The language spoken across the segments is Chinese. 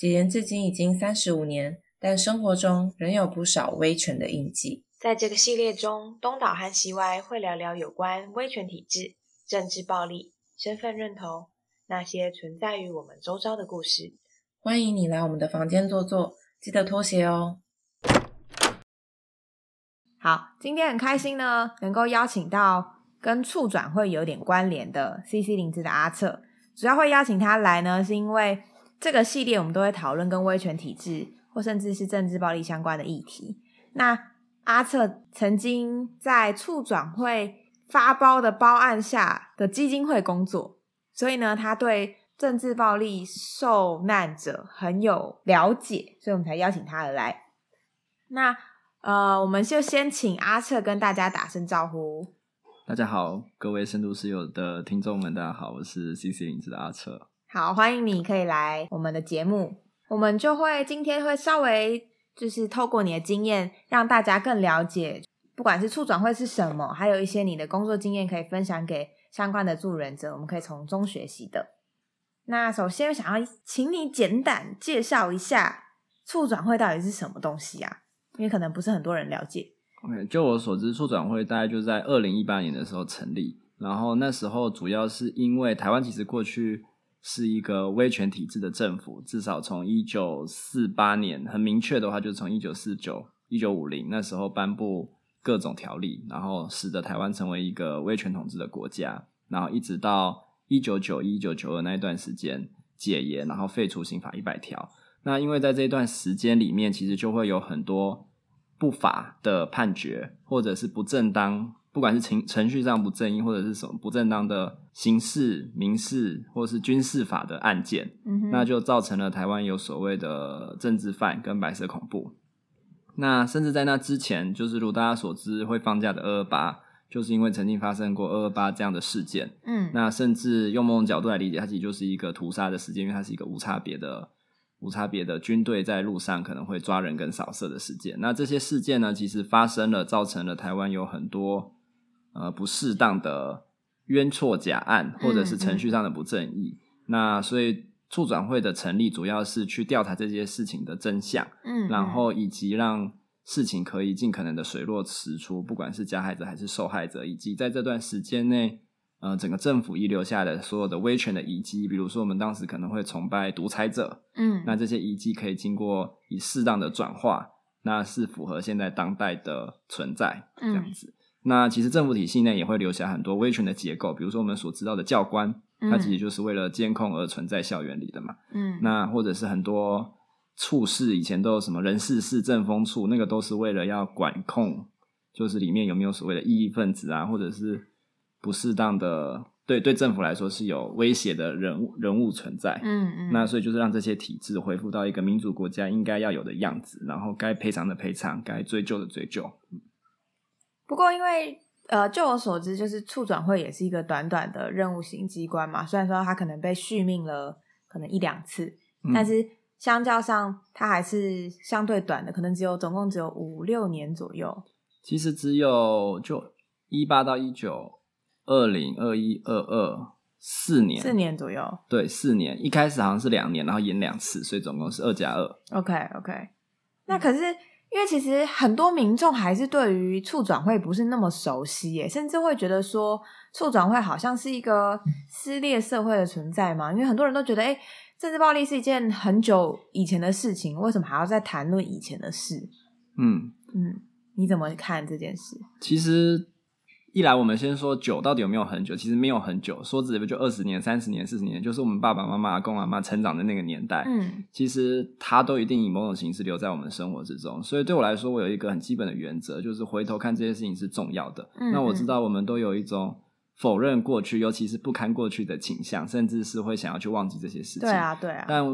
解严至今已经三十五年，但生活中仍有不少威权的印记。在这个系列中，东岛和西歪会聊聊有关威权体制、政治暴力、身份认同那些存在于我们周遭的故事。欢迎你来我们的房间坐坐，记得脱鞋哦。好，今天很开心呢，能够邀请到跟促转会有点关联的 CC 林子的阿策。主要会邀请他来呢，是因为这个系列我们都会讨论跟威权体制或甚至是政治暴力相关的议题。那阿策曾经在促转会发包的包案下的基金会工作，所以呢，他对政治暴力受难者很有了解，所以我们才邀请他而来。那呃，我们就先请阿策跟大家打声招呼。大家好，各位深度室友的听众们，大家好，我是 CC 影子的阿策。好，欢迎你可以来我们的节目，我们就会今天会稍微就是透过你的经验，让大家更了解，不管是促转会是什么，还有一些你的工作经验可以分享给相关的助人者，我们可以从中学习的。那首先想要请你简短介绍一下促转会到底是什么东西啊？因为可能不是很多人了解。OK，就我所知，促转会大概就在二零一八年的时候成立，然后那时候主要是因为台湾其实过去是一个威权体制的政府，至少从一九四八年很明确的话，就从一九四九、一九五零那时候颁布各种条例，然后使得台湾成为一个威权统治的国家，然后一直到一九九一、一九九二那一段时间解严，然后废除刑法一百条。那因为在这一段时间里面，其实就会有很多。不法的判决，或者是不正当，不管是程程序上不正义，或者是什么不正当的刑事、民事或是军事法的案件，那就造成了台湾有所谓的政治犯跟白色恐怖。那甚至在那之前，就是如大家所知会放假的二二八，就是因为曾经发生过二二八这样的事件。嗯，那甚至用某种角度来理解，它其实就是一个屠杀的事件，因为它是一个无差别的。无差别的军队在路上可能会抓人跟扫射的事件，那这些事件呢，其实发生了，造成了台湾有很多呃不适当的冤错假案，或者是程序上的不正义。那所以促转会的成立，主要是去调查这些事情的真相，嗯，然后以及让事情可以尽可能的水落石出，不管是加害者还是受害者，以及在这段时间内。呃，整个政府遗留下的所有的威权的遗迹，比如说我们当时可能会崇拜独裁者，嗯，那这些遗迹可以经过以适当的转化，那是符合现在当代的存在这样子。那其实政府体系内也会留下很多威权的结构，比如说我们所知道的教官，他其实就是为了监控而存在校园里的嘛，嗯，那或者是很多处事以前都有什么人事市政风处，那个都是为了要管控，就是里面有没有所谓的异议分子啊，或者是。不适当的对对政府来说是有威胁的人物人物存在，嗯嗯，那所以就是让这些体制恢复到一个民主国家应该要有的样子，然后该赔偿的赔偿，该追究的追究。不过，因为呃，就我所知，就是促转会也是一个短短的任务型机关嘛，虽然说它可能被续命了可能一两次，但是相较上，它还是相对短的，可能只有总共只有五六年左右。其实只有就一八到一九。二零二一二二四年，四年左右，对，四年。一开始好像是两年，然后演两次，所以总共是二加二。OK OK。那可是因为其实很多民众还是对于促转会不是那么熟悉耶，甚至会觉得说促转会好像是一个撕裂社会的存在嘛。因为很多人都觉得，哎，政治暴力是一件很久以前的事情，为什么还要再谈论以前的事？嗯嗯，你怎么看这件事？其实。一来，我们先说久到底有没有很久？其实没有很久，说直接就二十年、三十年、四十年，就是我们爸爸妈妈、公阿妈成长的那个年代。嗯，其实它都一定以某种形式留在我们生活之中。所以对我来说，我有一个很基本的原则，就是回头看这些事情是重要的。那我知道我们都有一种否认过去，尤其是不堪过去的倾向，甚至是会想要去忘记这些事情。对啊，对啊。但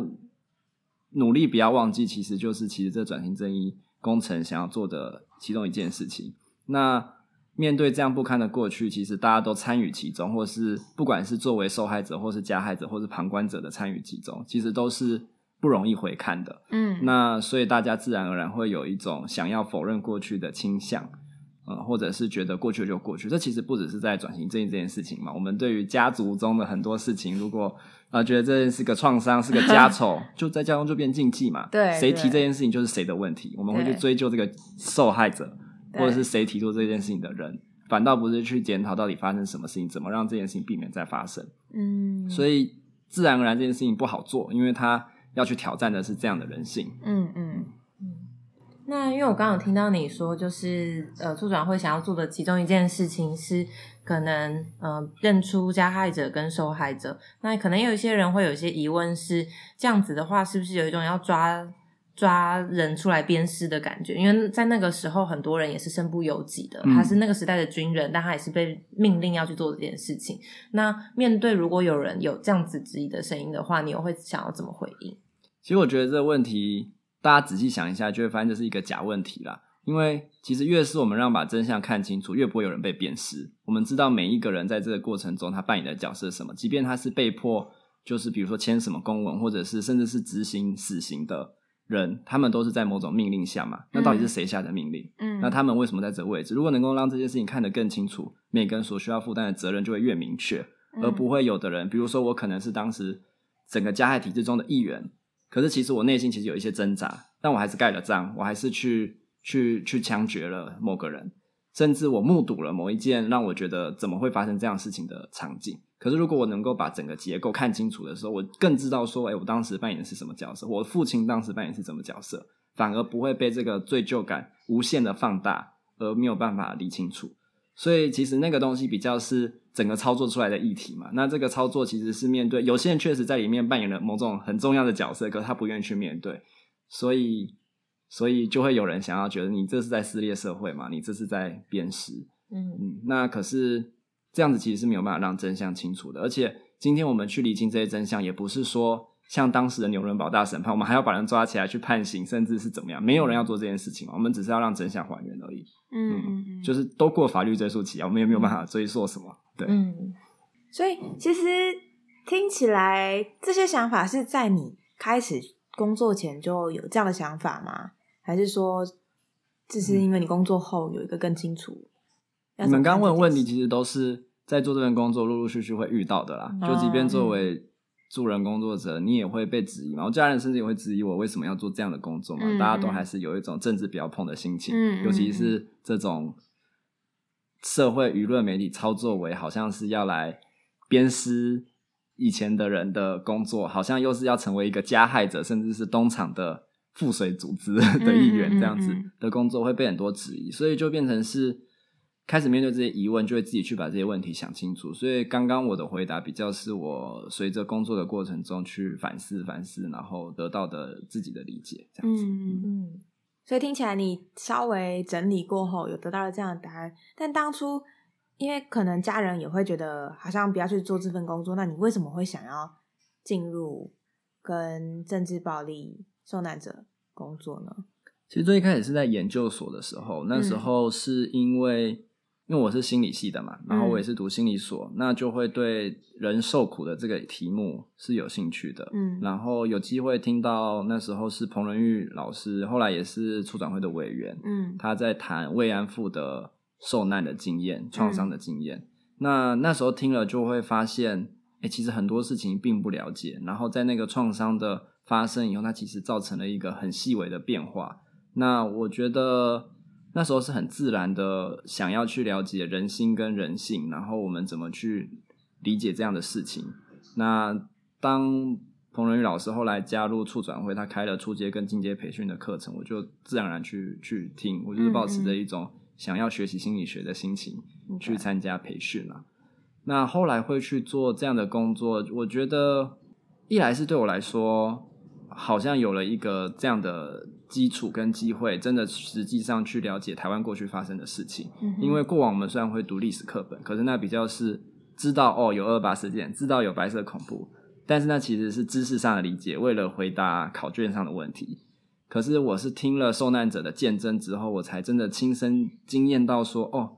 努力不要忘记，其实就是其实这转型正义工程想要做的其中一件事情。那。面对这样不堪的过去，其实大家都参与其中，或是不管是作为受害者，或是加害者，或是旁观者的参与其中，其实都是不容易回看的。嗯，那所以大家自然而然会有一种想要否认过去的倾向。呃，或者是觉得过去就过去。这其实不只是在转型正义这件事情嘛，我们对于家族中的很多事情，如果啊、呃觉得这件是个创伤，是个家 丑，就在家中就变禁忌嘛。对谁提这件事情就是谁的问题，我们会去追究这个受害者，对或者是谁提出这件事情的人，反倒不是去检讨到底发生什么事情，怎么让这件事情避免再发生。嗯，所以自然而然这件事情不好做，因为他要去挑战的是这样的人性。嗯嗯嗯那因为我刚刚有听到你说，就是呃，促转会想要做的其中一件事情是，可能呃认出加害者跟受害者。那可能有一些人会有一些疑问是，这样子的话，是不是有一种要抓抓人出来鞭尸的感觉？因为在那个时候，很多人也是身不由己的，嗯他是那个时代的军人，但他也是被命令要去做这件事情。那面对如果有人有这样子质疑的声音的话，你又会想要怎么回应？其实我觉得这个问题，大家仔细想一下，就会发现这是一个假问题啦。因为其实越是我们让把真相看清楚，越不会有人被鞭尸。我们知道每一个人在这个过程中他扮演的角色是什么，即便他是被迫，就是比如说签什么公文，或者是甚至是执行死刑的人，他们都是在某种命令下嘛。那到底是谁下的命令？嗯，那他们为什么在这个位置？如果能够让这件事情看得更清楚，每个人所需要负担的责任就会越明确，嗯而不会有的人，比如说我可能是当时整个加害体制中的一员，可是其实我内心其实有一些挣扎，但我还是盖了章，我还是去去去枪决了某个人，甚至我目睹了某一件让我觉得怎么会发生这样事情的场景。可是如果我能够把整个结构看清楚的时候，我更知道说，哎，我当时扮演的是什么角色，我父亲当时扮演是什么角色，反而不会被这个罪疚感无限的放大，而没有办法理清楚。所以其实那个东西比较是整个操作出来的议题嘛。那这个操作其实是面对有些人确实在里面扮演了某种很重要的角色，可是他不愿意去面对，所以所以就会有人想要觉得你这是在撕裂社会嘛，你这是在辨识。嗯嗯，那可是这样子其实是没有办法让真相清楚的，而且今天我们去理清这些真相，也不是说像当时的纽伦堡大审判，我们还要把人抓起来去判刑，甚至是怎么样，没有人要做这件事情嘛，我们只是要让真相还原而已。嗯嗯嗯，就是都过法律追溯期啊，我们也没有办法追溯什么。对，嗯所以其实听起来这些想法是在你开始工作前就有这样的想法吗？还是说只是因为你工作后有一个更清楚？你们刚刚问的问题，其实都是在做这份工作陆陆续续会遇到的啦。嗯就即便作为助人工作者，你也会被质疑嘛。我家人甚至也会质疑我为什么要做这样的工作嘛。嗯大家都还是有一种政治不要碰的心情，尤其是这种社会舆论媒体操作为好像是要来鞭尸以前的人的工作，好像又是要成为一个加害者，甚至是东厂的附水组织 的一员这样子嗯的工作，会被很多质疑，所以就变成是开始面对这些疑问，就会自己去把这些问题想清楚。所以刚刚我的回答比较是我随着工作的过程中去反思反思，然后得到的自己的理解这样子。嗯，嗯所以听起来你稍微整理过后有得到了这样的答案，但当初因为可能家人也会觉得好像不要去做这份工作，那你为什么会想要进入跟政治暴力受难者工作呢？其实最一开始是在研究所的时候，那时嗯候是因为、因为我是心理系的嘛，然后我也是读心理所，那就会对人受苦的这个题目是有兴趣的。嗯然后有机会听到那时候是彭仁玉老师，后来也是促转会的委员，嗯他在谈慰安妇的受难的经验、创伤的经嗯验。那那时候听了就会发现，哎、其实很多事情并不了解。然后在那个创伤的发生以后，它其实造成了一个很细微的变化。那我觉得那时候是很自然的想要去了解人心跟人性，然后我们怎么去理解这样的事情。那当彭仁宇老师后来加入促转会，他开了初阶跟进阶培训的课程，我就自然而然去去听，我就是抱持着一种想要学习心理学的心情嗯去参加培训啦。那后来会去做这样的工作，我觉得一来是对我来说，好像有了一个这样的基础跟机会，真的实际上去了解台湾过去发生的事情。嗯因为过往我们虽然会读历史课本，可是那比较是知道哦有二八事件，知道有白色恐怖，但是那其实是知识上的理解，为了回答考卷上的问题。可是我是听了受难者的见证之后，我才真的亲身经验到说，哦，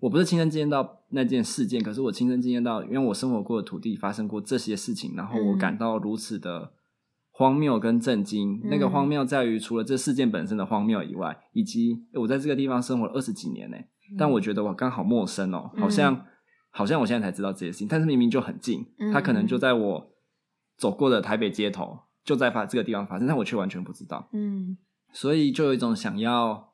我不是亲身经验到那件事件，可是我亲身经验到，因为我生活过的土地发生过这些事情，然后我嗯感到如此的荒谬跟震惊。那个嗯。荒谬在于，除了这事件本身的荒谬以外，以及我在这个地方生活了二十几年呢、但我觉得我刚好陌生哦，好像、好像我现在才知道这些事情，但是明明就很近，嗯它可能就在我走过的台北街头，就在发这个地方发生，但我却完全不知道，嗯。所以就有一种想要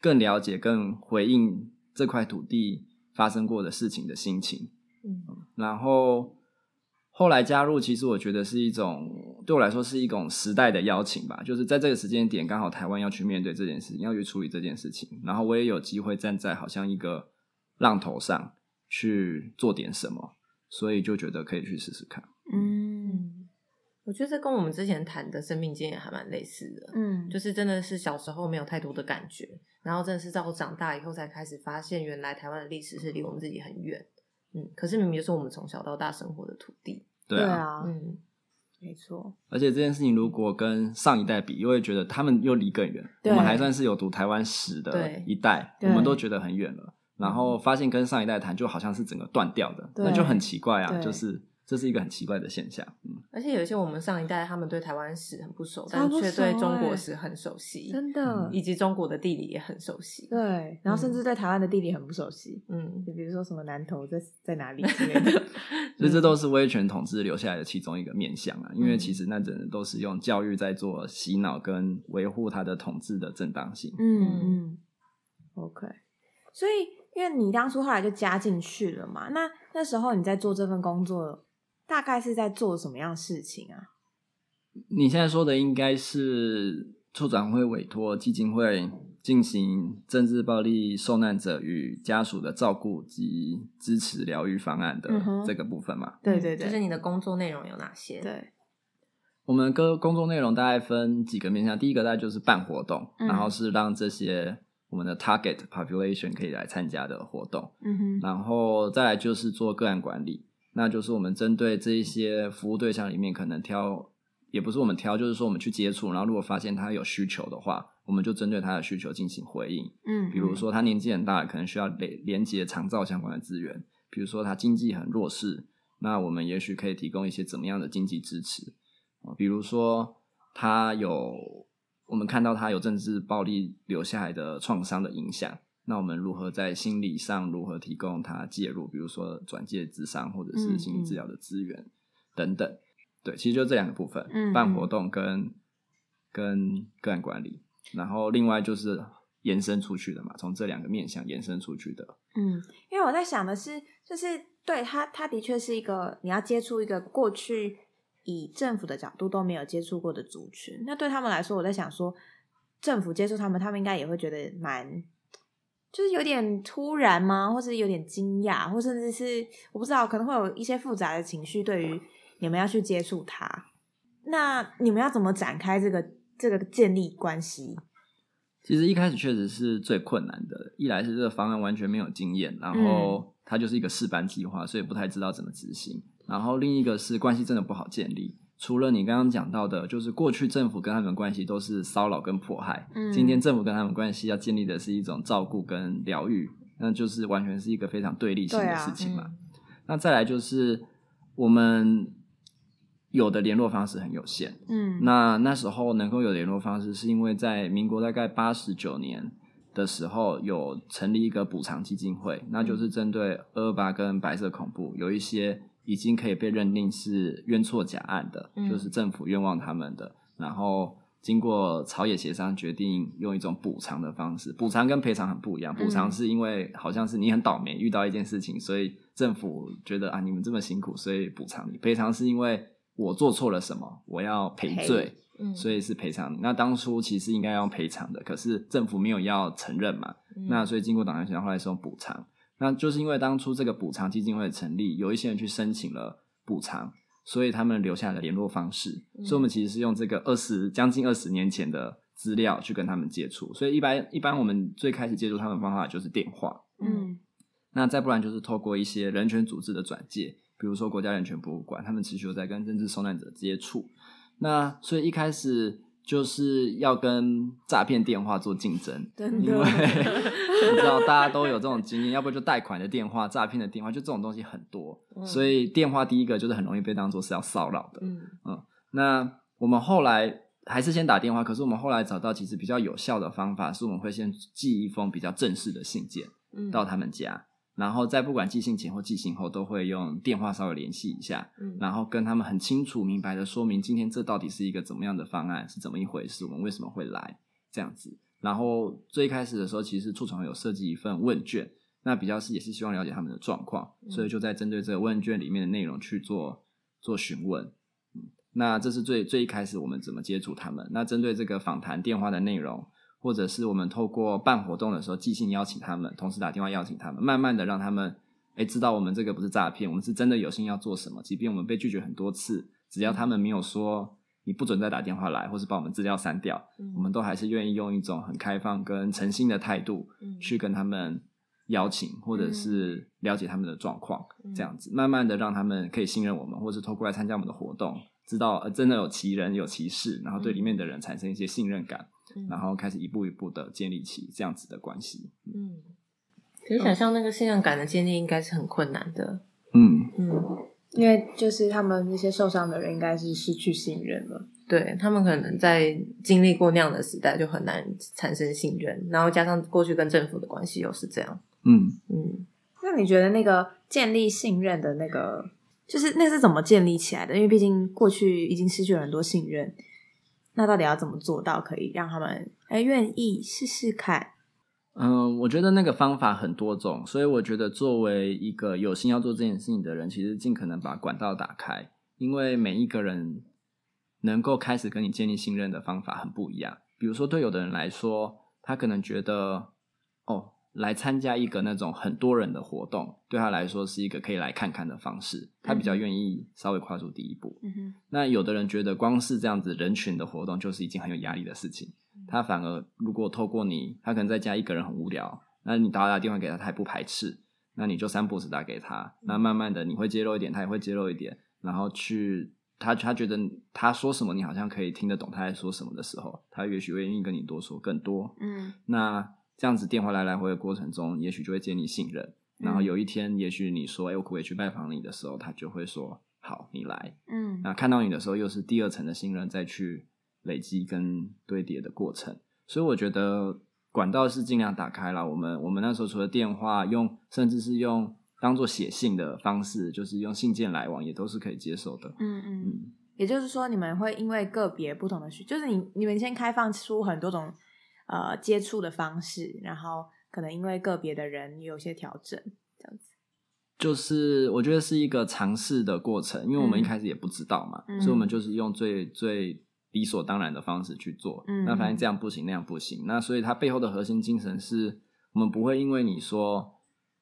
更了解、更回应这块土地发生过的事情的心情。嗯。然后后来加入，其实我觉得是一种对我来说是一种时代的邀请吧，就是在这个时间点，刚好台湾要去面对这件事情，要去处理这件事情，然后我也有机会站在好像一个浪头上去做点什么，所以就觉得可以去试试看。嗯嗯，我觉得这跟我们之前谈的生命经验还蛮类似的。嗯，就是真的是小时候没有太多的感觉，然后真的是到我长大以后才开始发现，原来台湾的历史是离我们自己很远。嗯，可是明明就是我们从小到大生活的土地。对对啊，啊，嗯，没错，而且这件事情如果跟上一代比，又会觉得他们又离更远。我们还算是有读台湾史的一代，我们都觉得很远了。然后发现跟上一代谈，就好像是整个断掉的，对那就很奇怪啊，就是这是一个很奇怪的现象。嗯，而且有一些我们上一代他们对台湾史很不熟，超但却对中国欸史很熟悉，真的，以及中国的地理也很熟悉。对，然后甚至对台湾的地理很不熟悉，嗯，就比如说什么南投在在哪里之类的，所以这都是威权统治留下来的其中一个面向啊。因为嗯其实那真的都是用教育在做洗脑跟维护他的统治的正当性。嗯嗯，OK。所以，因为你当初后来就加进去了嘛，那那时候你在做这份工作，大概是在做什么样的事情啊？你现在说的应该是处长会委托基金会进行政治暴力受难者与家属的照顾及支持疗愈方案的这个部分嘛？对对对，就是你的工作内容有哪些？，对，我们的工作内容大概分几个面向，第一个大概就是办活动，嗯然后是让这些我们的 target population 可以来参加的活动，嗯哼，然后再来就是做个案管理，那就是我们针对这一些服务对象里面可能挑，也不是我们挑，就是说我们去接触，然后如果发现他有需求的话，我们就针对他的需求进行回应。嗯，比如说他年纪很大，可能需要连连接长照相关的资源；比如说他经济很弱势，那我们也许可以提供一些怎么样的经济支持啊？比如说他有我们看到他有政治暴力留下来的创伤的影响，那我们如何在心理上如何提供他介入？比如说转介智商或者是心理治疗的资源、等等。对，其实就这两个部分，嗯办活动跟跟个案管理，然后另外就是延伸出去的嘛，从这两个面向延伸出去的。嗯，因为我在想的是，就是对他，他的确是一个你要接触一个过去以政府的角度都没有接触过的族群。那对他们来说，我在想说，政府接触他们，他们应该也会觉得蛮，就是有点突然吗？或是有点惊讶，或甚至是我不知道，可能会有一些复杂的情绪。对于你们要去接触他，那你们要怎么展开这个这个建立关系？其实一开始确实是最困难的，一来是这个方案完全没有经验，然后它就是一个试班计划，所以不太知道怎么执行。然后另一个是关系真的不好建立。除了你刚刚讲到的，就是过去政府跟他们关系都是骚扰跟迫害，嗯今天政府跟他们关系要建立的是一种照顾跟疗愈，那就是完全是一个非常对立性的事情嘛。嗯那再来就是我们有的联络方式很有限，嗯，那那时候能够有联络方式，是因为在民国大概八十九年的时候，有成立一个补偿基金会，那就是针对二二八跟白色恐怖有一些已经可以被认定是冤错假案的，嗯就是政府冤枉他们的，然后经过朝野协商，决定用一种补偿的方式。补偿跟赔偿很不一样，补偿嗯是因为好像是你很倒霉遇到一件事情，所以政府觉得啊你们这么辛苦，所以补偿你。赔偿是因为我做错了什么，我要赔赔罪。嗯，所以是赔偿你。那当初其实应该要赔偿的，可是政府没有要承认嘛，那所以经过党员协商，后来是用补偿。那就是因为当初这个补偿基金会成立，有一些人去申请了补偿，所以他们留下了联络方式。嗯所以我们其实是用这个二十将近二十年前的资料去跟他们接触。所以一般一般我们最开始接触他们的方法就是电话，嗯那再不然就是透过一些人权组织的转介，比如说国家人权博物馆，他们持续有在跟政治受难者接触。那所以一开始就是要跟诈骗电话做竞争，真因为的，你知道大家都有这种经验，要不就贷款的电话、诈骗的电话，就这种东西很多，嗯所以电话第一个就是很容易被当做是要骚扰的。嗯那我们后来还是先打电话，可是我们后来找到其实比较有效的方法，是我们会先寄一封比较正式的信件。嗯到他们家，然后在不管寄信前或寄信后，都会用电话稍微联系一下，嗯然后跟他们很清楚明白的说明今天这到底是一个怎么样的方案，是怎么一回事，我们为什么会来这样子。然后最一开始的时候，其实处长有设计一份问卷，那比较是也是希望了解他们的状况，嗯所以就在针对这个问卷里面的内容去做做询问。嗯，那这是最最一开始我们怎么接触他们。那针对这个访谈电话的内容，或者是我们透过办活动的时候寄信邀请他们，同时打电话邀请他们，慢慢的让他们哎知道我们这个不是诈骗，我们是真的有心要做什么。即便我们被拒绝很多次，只要他们没有说你不准再打电话来，或是把我们资料删掉，嗯我们都还是愿意用一种很开放跟诚心的态度嗯去跟他们邀请，或者是了解他们的状况，嗯这样子慢慢的让他们可以信任我们，或是透过来参加我们的活动，知道呃真的有其人有其事，然后对里面的人产生一些信任感，嗯然后开始一步一步的建立起这样子的关系。嗯，可以想象那个信任感的建立应该是很困难的。嗯，嗯，因为就是他们那些受伤的人应该是失去信任了。对他们可能在经历过那样的时代，就很难产生信任，然后加上过去跟政府的关系又是这样。嗯，嗯，那你觉得那个建立信任的那个，就是那是怎么建立起来的？因为毕竟过去已经失去了很多信任，那到底要怎么做到可以让他们哎愿意试试看？嗯，我觉得那个方法很多种，所以我觉得作为一个有心要做这件事情的人，其实尽可能把管道打开，因为每一个人能够开始跟你建立信任的方法很不一样。比如说，对有的人来说，他可能觉得，来参加一个那种很多人的活动，对他来说是一个可以来看看的方式，他比较愿意稍微跨出第一步。嗯，那有的人觉得光是这样子人群的活动就是一件很有压力的事情，他反而如果透过你，他可能在家一个人很无聊，那你打打电话给他，他也不排斥，那你就三步时打给他，那慢慢的你会揭露一点，他也会揭露一点，然后去他他觉得他说什么你好像可以听得懂他在说什么的时候，他也许会愿意跟你多说更多，嗯。那这样子电话来来回的过程中，也许就会建立信任。然后有一天，也许你说：“哎、我可不可以去拜访你？”的时候，他就会说：“好，你来。”嗯那看到你的时候，又是第二层的信任再去累积跟堆叠的过程。所以我觉得管道是尽量打开了。我们我们那时候除了电话用，甚至是用当做写信的方式，就是用信件来往，也都是可以接受的。嗯嗯，嗯，也就是说，你们会因为个别不同的需，就是你你们先开放出很多种呃接触的方式，然后可能因为个别的人有些调整，这样子。就是我觉得是一个尝试的过程，因为我们嗯一开始也不知道嘛，嗯所以我们就是用最最理所当然的方式去做。嗯那发现这样不行，那样不行。那所以它背后的核心精神是我们不会因为你说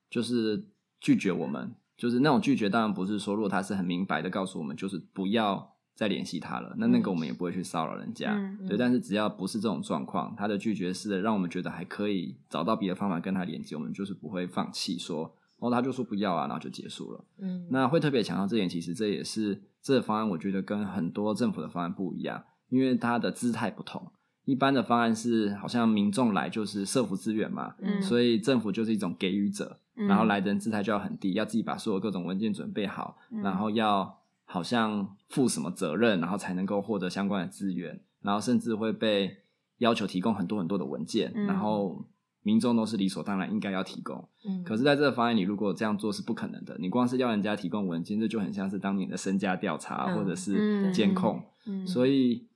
就是拒绝我们，就是那种拒绝，当然不是说如果他是很明白的告诉我们，就是不要再联系他了，那那个我们也不会去骚扰人家。嗯对，但是只要不是这种状况，他的拒绝是让我们觉得还可以找到别的方法跟他连接，我们就是不会放弃说。然哦，他就说不要啊，然后就结束了。嗯，那会特别强调这点，其实这也是这个方案，我觉得跟很多政府的方案不一样，因为它的姿态不同。一般的方案是好像民众来就是社福资源嘛，嗯所以政府就是一种给予者，嗯然后来的人姿态就要很低，要自己把所有各种文件准备好，嗯然后要好像负什么责任，然后才能够获得相关的资源，然后甚至会被要求提供很多很多的文件，嗯然后民众都是理所当然应该要提供。嗯可是，在这个方案里，如果这样做是不可能的。你光是要人家提供文件，这就很像是当年的身家调查、嗯或者是嗯监控。嗯所以，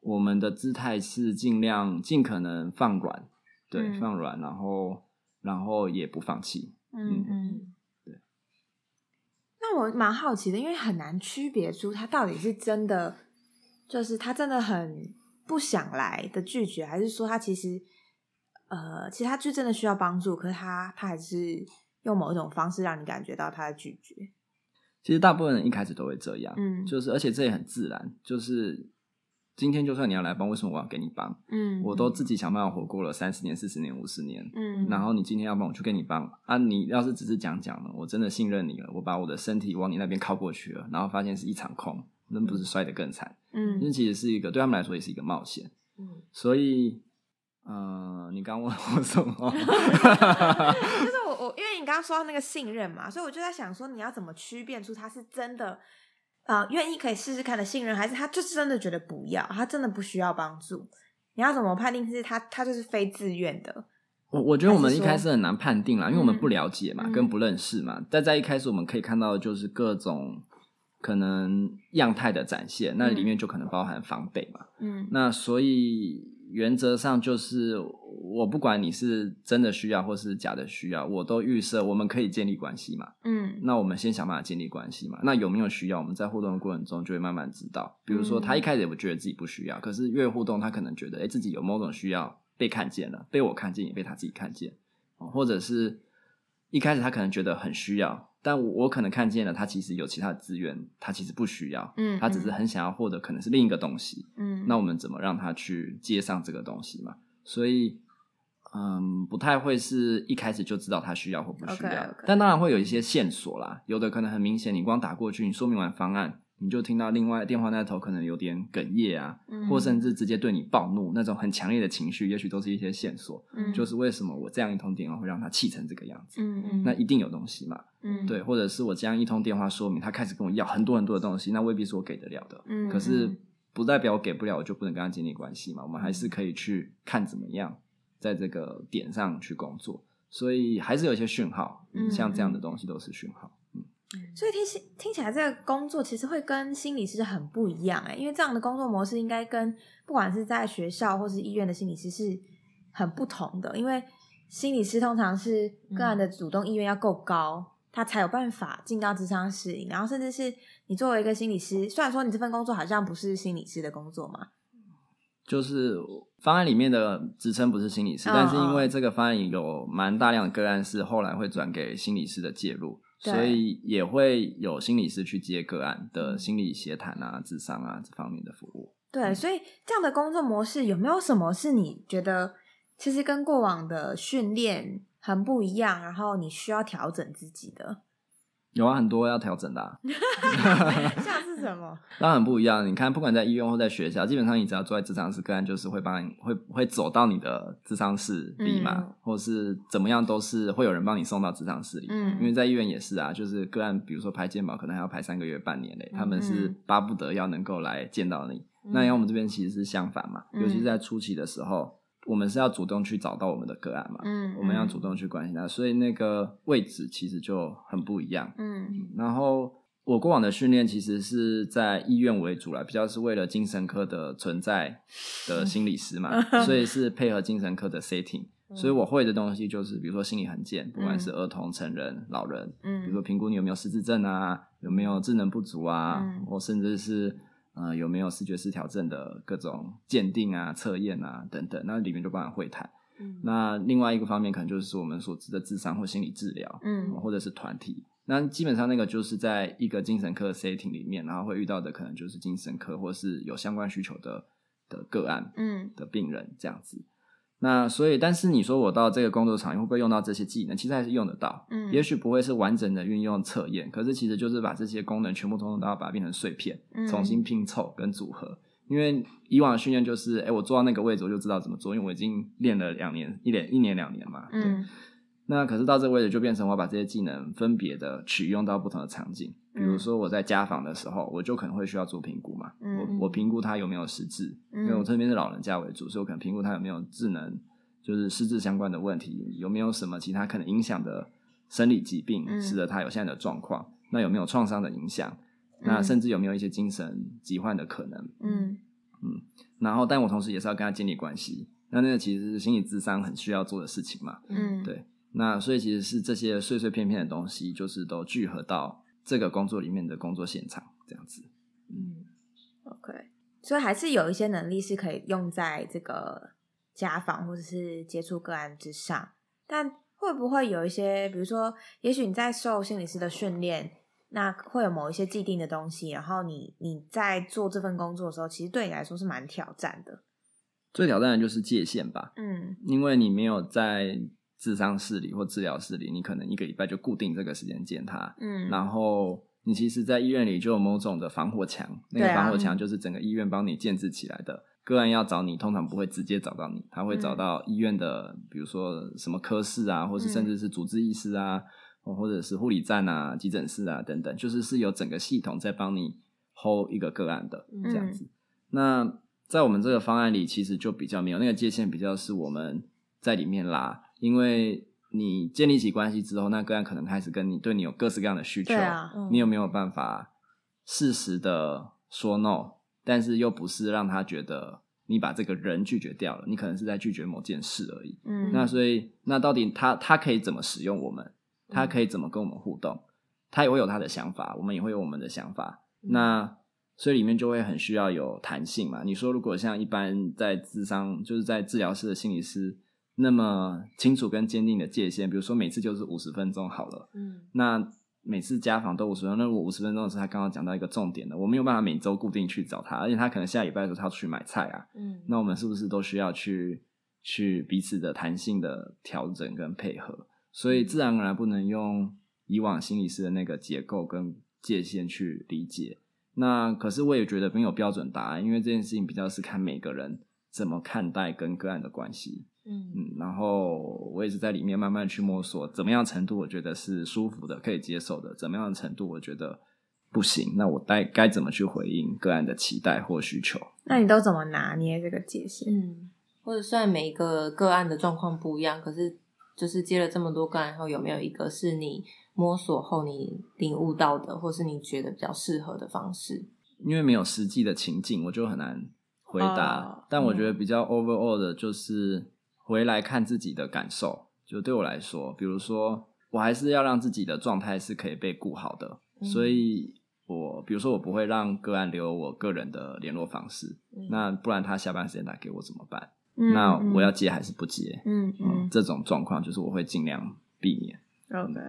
我们的姿态是尽量尽可能放软，对，嗯放软，然后然后也不放弃。嗯嗯，我蛮好奇的，因为很难区别出他到底是真的，就是他真的很不想来的拒绝，还是说他其实呃，其实他就真的需要帮助，可是他他还是用某一种方式让你感觉到他的拒绝。其实大部分人一开始都会这样，嗯就是而且这也很自然，就是今天就算你要来帮，为什么我要给你帮？嗯，我都自己想办法活过了三十年、四十年、五十年，嗯，然后你今天要帮我去跟你帮啊，你要是只是讲讲了，我真的信任你了，我把我的身体往你那边靠过去了，然后发现是一场空，那不是摔得更惨？嗯这其实是一个对他们来说也是一个冒险，嗯所以，呃，你刚问我什么？就是我我因为你刚刚说到那个信任嘛，所以我就在想说，你要怎么区辨出他是真的呃愿意可以试试看的信任，还是他就是真的觉得不要，他真的不需要帮助？你要怎么判定是他他就是非自愿的，我我觉得我们一开始很难判定啦，因为我们嗯不了解嘛，嗯跟不认识嘛。但在一开始我们可以看到的就是各种可能样态的展现，那里面就可能包含防备嘛。嗯那所以原则上就是，我不管你是真的需要或是假的需要，我都预设我们可以建立关系嘛。嗯那我们先想办法建立关系嘛。那有没有需要，我们在互动的过程中就会慢慢知道。比如说，嗯他一开始也不觉得自己不需要，可是越互动，他可能觉得，哎，自己有某种需要被看见了，被我看见，也被他自己看见，哦或者是一开始他可能觉得很需要，但我我可能看见了，他其实有其他的资源，他其实不需要，嗯他只是很想要获得可能是另一个东西。嗯，那我们怎么让他去接上这个东西嘛？所以，嗯，不太会是一开始就知道他需要或不需要但当然会有一些线索啦。有的可能很明显，你光打过去，你说明完方案，你就听到另外电话那头可能有点哽咽啊，嗯或甚至直接对你暴怒，那种很强烈的情绪，也许都是一些线索。嗯就是为什么我这样一通电话会让他气成这个样子？嗯嗯那一定有东西嘛？嗯对，或者是我这样一通电话说明，他开始跟我要很多很多的东西，那未必是我给得了的。嗯可是嗯不代表我给不了，我就不能跟他建立关系嘛。我们还是可以去看怎么样在这个点上去工作，所以还是有一些讯号，嗯像这样的东西都是讯号。嗯，所以听起听起来这个工作其实会跟心理师很不一样哎，因为这样的工作模式应该跟不管是在学校或是医院的心理师是很不同的，因为心理师通常是个案的主动意愿要够高，他才有办法进到智商室里，然后甚至是你作为一个心理师，虽然说你这份工作好像不是心理师的工作嘛，就是方案里面的职称不是心理师，嗯但是因为这个方案有蛮大量的个案是后来会转给心理师的介入，对所以也会有心理师去接个案的心理协谈啊、智商啊这方面的服务。对，所以这样的工作模式有没有什么是你觉得其实跟过往的训练很不一样，然后你需要调整自己的？有啊，很多要调整的、啊。像是什么？当然不一样。你看，不管在医院或在学校，基本上你只要坐在智商室，个案就是会帮你会会走到你的智商室里嘛，嗯或是怎么样，都是会有人帮你送到智商室里。嗯因为在医院也是啊，就是个案，比如说排健保，可能还要排三个月、半年嘞，他们是嗯巴不得要能够来见到你。嗯那因为我们这边其实是相反嘛，嗯尤其是在初期的时候，我们是要主动去找到我们的个案嘛，嗯我们要主动去关心他，所以那个位置其实就很不一样。嗯。然后我过往的训练其实是在医院为主啦，比较是为了精神科的存在的心理师嘛，所以是配合精神科的 setting。所以我会的东西就是，比如说心理痕件，不管是儿童、成人、老人，嗯。比如说嗯评估你有没有失智症啊，有没有智能不足啊，嗯。或甚至是呃有没有视觉失调症的各种鉴定啊、测验啊等等，那里面就包含会谈。嗯那另外一个方面可能就是我们所知的智商或心理治疗，嗯或者是团体。那基本上那个就是在一个精神科 setting 里面，然后会遇到的可能就是精神科或是有相关需求的的个案嗯的病人这样子。那所以，但是你说我到这个工作场域会不会用到这些技能？其实还是用得到，嗯也许不会是完整的运用测验，可是其实就是把这些功能全部通通都要把它变成碎片，嗯重新拼凑跟组合。因为以往的训练就是，哎，我坐到那个位置我就知道怎么做，因为我已经练了两年、一年、一年两年嘛。对。嗯那可是到这个位置就变成我把这些技能分别的取用到不同的场景，比如说我在家访的时候，我就可能会需要做评估嘛，嗯。我我评估他有没有失智，嗯因为我这边是老人家为主，所以我可能评估他有没有智能，就是失智相关的问题，有没有什么其他可能影响的生理疾病，嗯。使得他有现在的状况，那有没有创伤的影响，那甚至有没有一些精神疾患的可能，嗯。嗯然后但我同时也是要跟他建立关系，那那个其实是心理智商很需要做的事情嘛，嗯，对，那所以其实是这些碎碎片片的东西，就是都聚合到这个工作里面的工作现场这样子。嗯，OK，所以还是有一些能力是可以用在这个家访或者是接触个案之上，但会不会有一些，比如说，也许你在受心理师的训练，那会有某一些既定的东西，然后你你在做这份工作的时候，其实对你来说是蛮挑战的。最挑战的就是界限吧，嗯因为你没有在智商室里或治疗室里，你可能一个礼拜就固定这个时间见他，嗯，然后你其实，在医院里就有某种的防火墙，那个防火墙就是整个医院帮你建制起来的。个案要找你，通常不会直接找到你，他会找到医院的，比如说什么科室啊，或是甚至是主治医师啊，或者是护理站啊、急诊室啊等等，就是是有整个系统在帮你 hold 一个个案的嗯这样子。那在我们这个方案里，其实就比较没有那个界限，比较是我们在里面拉，因为你建立起关系之后，那个案可能开始跟你对你有各式各样的需求，对啊，嗯你有没有办法适时的说 no，但是又不是让他觉得你把这个人拒绝掉了，你可能是在拒绝某件事而已。嗯，那所以，那到底他他可以怎么使用我们？他可以怎么跟我们互动？他也会有他的想法，我们也会有我们的想法。那所以里面就会很需要有弹性嘛。你说如果像一般在智商，就是在治疗师的心理师那么清楚跟坚定的界限，比如说每次就是五十分钟好了，嗯那每次家访都五十分钟，那如果五十分钟的时候他刚刚讲到一个重点的，我没有办法每周固定去找他，而且他可能下礼拜的时候他要出去买菜啊，嗯那我们是不是都需要去去彼此的弹性的调整跟配合？所以自然而然不能用以往心理师的那个结构跟界限去理解。那可是我也觉得没有标准答案，因为这件事情比较是看每个人怎么看待跟个案的关系。嗯嗯，然后我也是在里面慢慢去摸索，怎么样程度我觉得是舒服的、可以接受的，怎么样的程度我觉得不行，那我该该怎么去回应个案的期待或需求？那你都怎么拿捏这个界限？嗯，或者虽然每一个个案的状况不一样，可是就是接了这么多个案后，有没有一个是你摸索后你领悟到的，或是你觉得比较适合的方式？因为没有实际的情境，我就很难回答。哦但我觉得比较 overall 的就是回来看自己的感受。就对我来说，比如说，我还是要让自己的状态是可以被顾好的，嗯所以我比如说我不会让个案留我个人的联络方式，嗯那不然他下班时间打给我怎么办？嗯那我要接还是不接？嗯嗯嗯，这种状况就是我会尽量避免。，OK。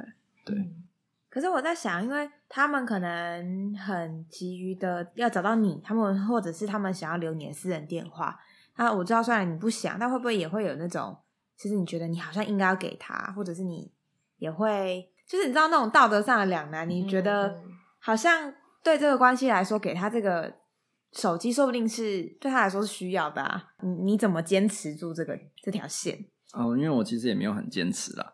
对嗯可是我在想，因为他们可能很急于的要找到你，他们或者是他们想要留你的私人电话。那我知道，虽然你不想，但会不会也会有那种，其实你觉得你好像应该要给他，或者是你也会，就是你知道那种道德上的两难，你觉得嗯好像对这个关系来说，给他这个手机，说不定是对他来说是需要的啊。你你怎么坚持住这个这条线？哦，因为我其实也没有很坚持啦。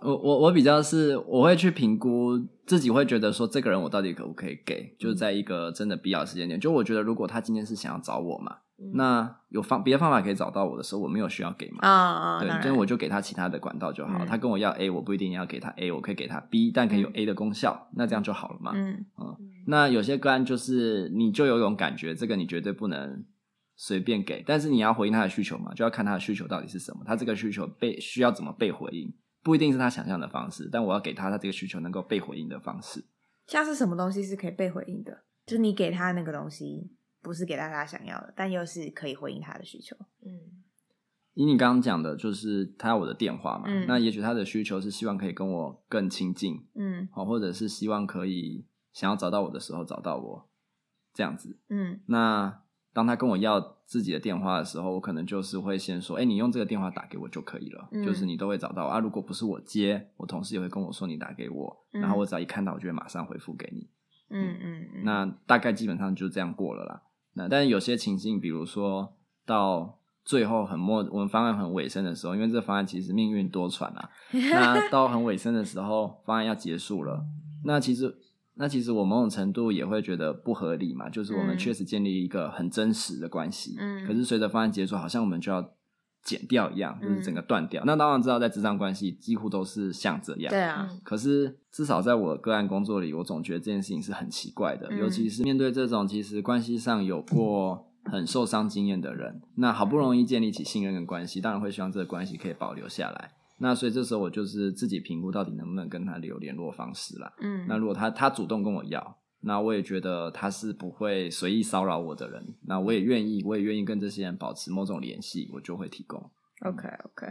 我我我比较是我会去评估自己会觉得说这个人我到底可不可以给，就是在一个真的必要的时间点。就我觉得如果他今天是想要找我嘛，嗯那有方别的方法可以找到我的时候，我没有需要给嘛。啊啊，对当，然所以我就给他其他的管道就好。嗯他跟我要 A，我不一定要给他 A，我可以给他 B，但可以有 A 的功效，那这样就好了嘛。嗯那有些个案就是你就有一种感觉，这个你绝对不能随便给，但是你要回应他的需求嘛，就要看他的需求到底是什么，他这个需求被需要怎么被回应，不一定是他想象的方式，但我要给他他这个需求能够被回应的方式。像是什么东西是可以被回应的？就是你给他那个东西，不是给他他想要的，但又是可以回应他的需求。嗯以你刚刚讲的，就是他要我的电话嘛，嗯那也许他的需求是希望可以跟我更亲近，嗯好，或者是希望可以想要找到我的时候找到我，这样子。嗯那当他跟我要自己的电话的时候，我可能就是会先说：“哎、你用这个电话打给我就可以了，嗯就是你都会找到啊。如果不是我接，我同事也会跟我说你打给我，嗯然后我只要一看到，我就会马上回复给你。嗯嗯嗯，那大概基本上就这样过了啦。那但是有些情境，比如说到最后很末，我们方案很尾声的时候，因为这个方案其实命运多舛啊，那到很尾声的时候，方案要结束了，那其实那其实我某种程度也会觉得不合理嘛，就是我们嗯确实建立一个很真实的关系，嗯可是随着方案结束，好像我们就要剪掉一样，就是整个断掉。那当然知道，在职场关系几乎都是像这样，对啊，嗯可是至少在我个案工作里，我总觉得这件事情是很奇怪的，嗯尤其是面对这种其实关系上有过很受伤经验的人，那好不容易建立起信任跟关系，当然会希望这个关系可以保留下来。那所以这时候我就是自己评估到底能不能跟他留联络方式啦。嗯那如果他他主动跟我要，那我也觉得他是不会随意骚扰我的人，那我也愿意，我也愿意跟这些人保持某种联系，我就会提供。OK OK，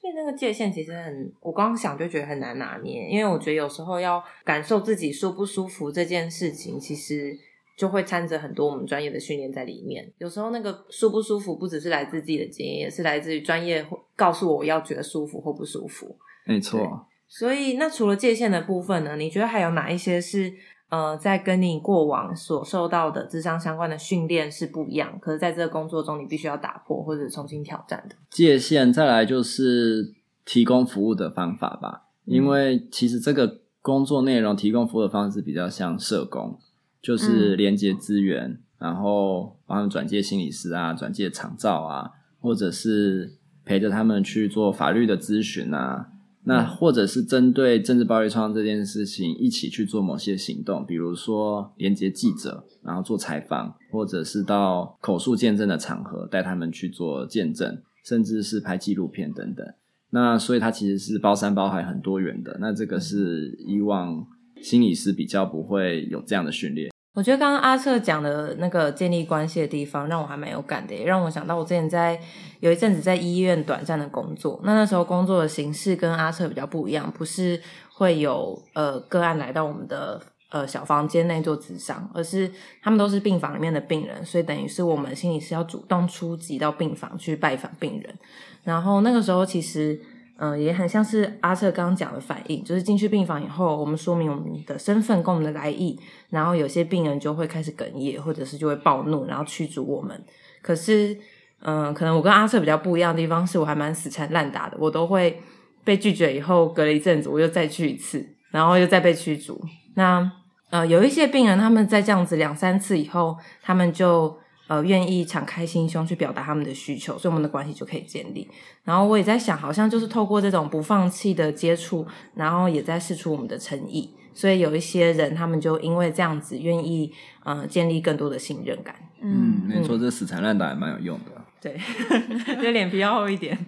所以那个界限其实很，我刚刚想就觉得很难拿捏，因为我觉得有时候要感受自己舒不舒服这件事情，其实就会掺着很多我们专业的训练在里面。有时候那个舒不舒服，不只是来自自己的经验，也是来自于专业告诉我我要觉得舒服或不舒服。没错，所以，那除了界限的部分呢？你觉得还有哪一些是呃，在跟你过往所受到的智商相关的训练是不一样，可是在这个工作中你必须要打破或者重新挑战的？界限，再来就是提供服务的方法吧。因为其实这个工作内容提供服务的方式比较像社工，就是连接资源，然后帮他们转介心理师啊、转介长照啊，或者是陪着他们去做法律的咨询啊。那或者是针对政治暴力创伤这件事情，一起去做某些行动，比如说连接记者，然后做采访，或者是到口述见证的场合带他们去做见证，甚至是拍纪录片等等。那所以它其实是包山包海很多元的。那这个是以往心理师比较不会有这样的训练。我觉得刚刚阿策讲的那个建立关系的地方，让我还蛮有感的，也让我想到我之前在有一阵子在医院短暂的工作。那那时候工作的形式跟阿策比较不一样，不是会有呃个案来到我们的呃小房间内做咨商，而是他们都是病房里面的病人，所以等于是我们心理师要主动出击到病房去拜访病人。然后那个时候其实。嗯，也很像是阿瑟刚刚讲的反应，就是进去病房以后，我们说明我们的身份跟我们的来意，然后有些病人就会开始哽咽，或者是就会暴怒，然后驱逐我们。可是，嗯，可能我跟阿瑟比较不一样的地方，是我还蛮死缠烂打的，我都会被拒绝以后，隔了一阵子我又再去一次，然后又再被驱逐。那呃，有一些病人他们在这样子两三次以后，他们就。呃，愿意敞开心胸去表达他们的需求，所以我们的关系就可以建立。然后我也在想，好像就是透过这种不放弃的接触，然后也在试出我们的诚意。所以有一些人，他们就因为这样子，愿意呃建立更多的信任感。嗯，没错，这死缠烂打也蛮有用的。对，就脸皮要厚一点，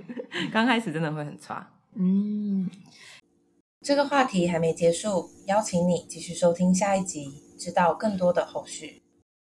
刚开始真的会很差。嗯，这个话题还没结束，邀请你继续收听下一集，知道更多的后续。